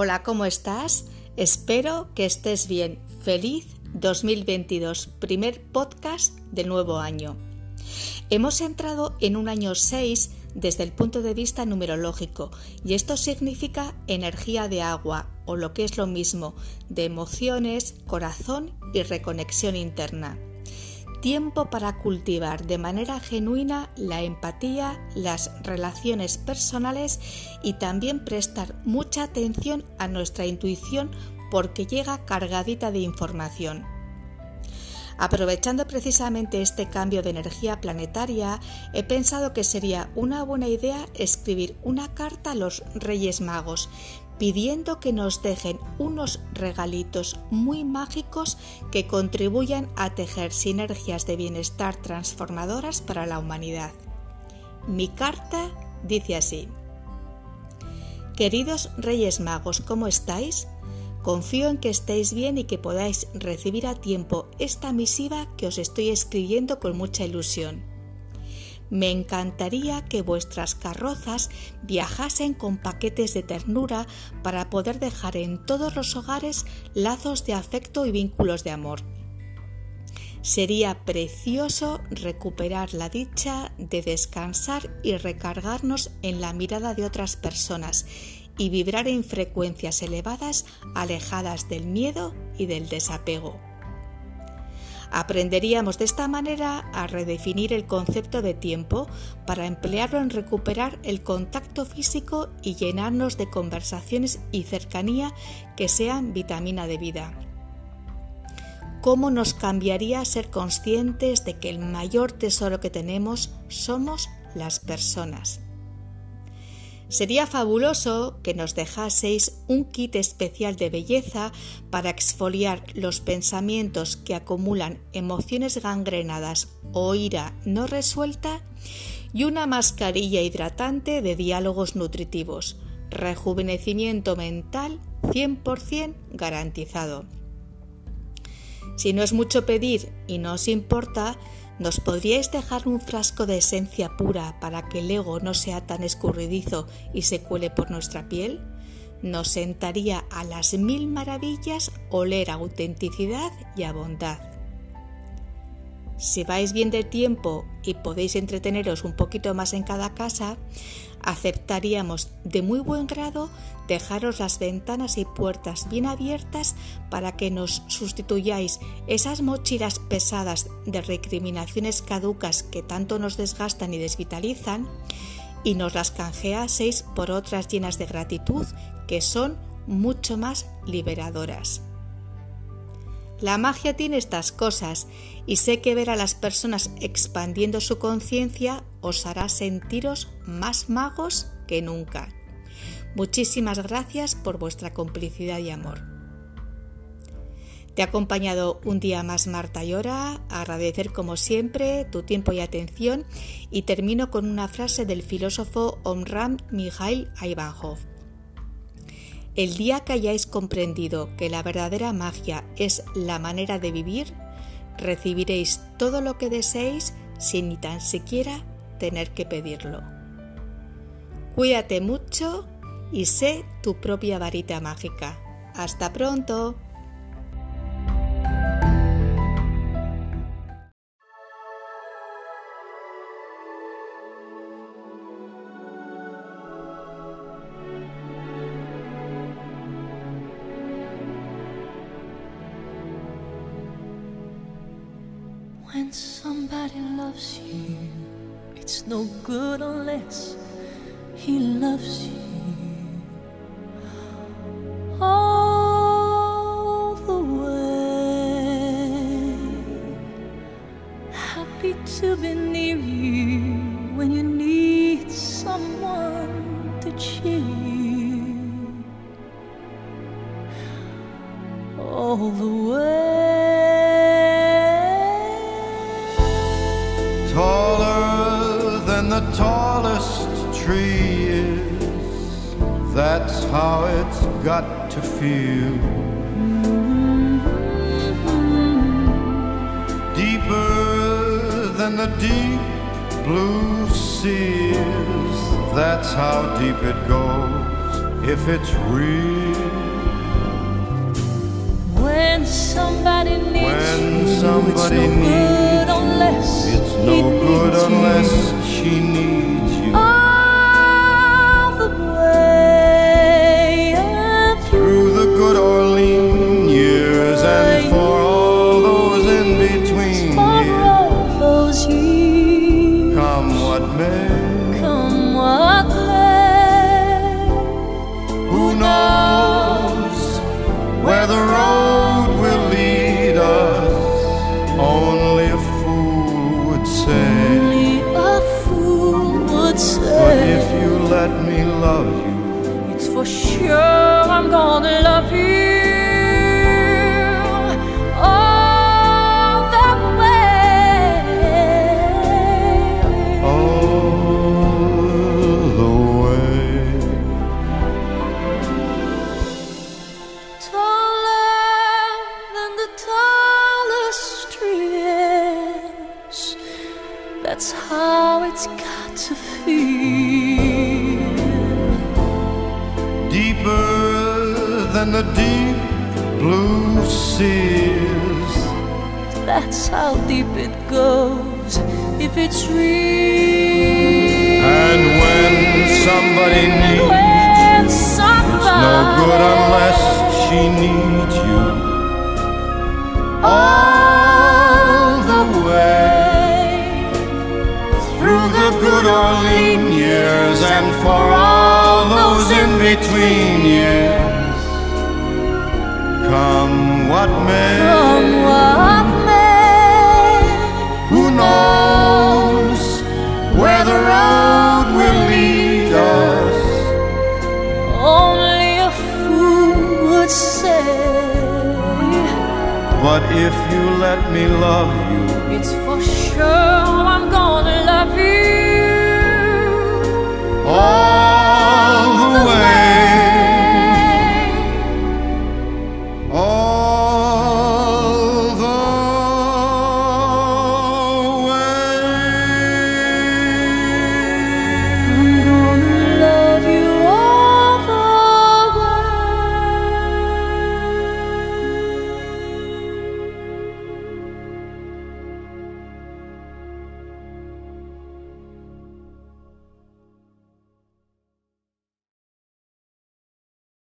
Hola, ¿cómo estás? Espero que estés bien. Feliz 2022, primer podcast del nuevo año. Hemos entrado en un año 6 desde el punto de vista numerológico y esto significa energía de agua o lo que es lo mismo, de emociones, corazón y reconexión interna tiempo para cultivar de manera genuina la empatía, las relaciones personales y también prestar mucha atención a nuestra intuición porque llega cargadita de información. Aprovechando precisamente este cambio de energía planetaria, he pensado que sería una buena idea escribir una carta a los Reyes Magos, pidiendo que nos dejen unos regalitos muy mágicos que contribuyan a tejer sinergias de bienestar transformadoras para la humanidad. Mi carta dice así. Queridos Reyes Magos, ¿cómo estáis? Confío en que estéis bien y que podáis recibir a tiempo esta misiva que os estoy escribiendo con mucha ilusión. Me encantaría que vuestras carrozas viajasen con paquetes de ternura para poder dejar en todos los hogares lazos de afecto y vínculos de amor. Sería precioso recuperar la dicha de descansar y recargarnos en la mirada de otras personas y vibrar en frecuencias elevadas alejadas del miedo y del desapego. Aprenderíamos de esta manera a redefinir el concepto de tiempo para emplearlo en recuperar el contacto físico y llenarnos de conversaciones y cercanía que sean vitamina de vida. ¿Cómo nos cambiaría ser conscientes de que el mayor tesoro que tenemos somos las personas? Sería fabuloso que nos dejaseis un kit especial de belleza para exfoliar los pensamientos que acumulan emociones gangrenadas o ira no resuelta y una mascarilla hidratante de diálogos nutritivos. Rejuvenecimiento mental 100% garantizado. Si no es mucho pedir y no os importa, ¿Nos podríais dejar un frasco de esencia pura para que el ego no sea tan escurridizo y se cuele por nuestra piel? Nos sentaría a las mil maravillas oler a autenticidad y a bondad. Si vais bien de tiempo y podéis entreteneros un poquito más en cada casa, aceptaríamos de muy buen grado dejaros las ventanas y puertas bien abiertas para que nos sustituyáis esas mochilas pesadas de recriminaciones caducas que tanto nos desgastan y desvitalizan y nos las canjeaseis por otras llenas de gratitud que son mucho más liberadoras. La magia tiene estas cosas y sé que ver a las personas expandiendo su conciencia os hará sentiros más magos que nunca. Muchísimas gracias por vuestra complicidad y amor. Te ha acompañado un día más Marta Llora, agradecer como siempre tu tiempo y atención y termino con una frase del filósofo Omram Mikhail Ivanov. El día que hayáis comprendido que la verdadera magia es la manera de vivir, recibiréis todo lo que deseéis sin ni tan siquiera tener que pedirlo. Cuídate mucho y sé tu propia varita mágica. Hasta pronto. When somebody loves you, it's no good unless he loves you. All the way. Happy to be near you when you need someone to cheer you. Tallest tree is. That's how it's got to feel. Deeper than the deep blue sea is. That's how deep it goes. if it's real. When somebody needs When you, somebody it's no needs good unless It's no good needs unless you. 起你。To feel. deeper than the deep blue seas. That's how deep it goes if it's real. And when somebody needs when you, somebody no good unless she needs you. All lean years and for all those in between years. Come what may, come what may, who knows where the road will lead us? Only a fool would say. But if you let me love you, it's for sure I'm gonna love you. Oh!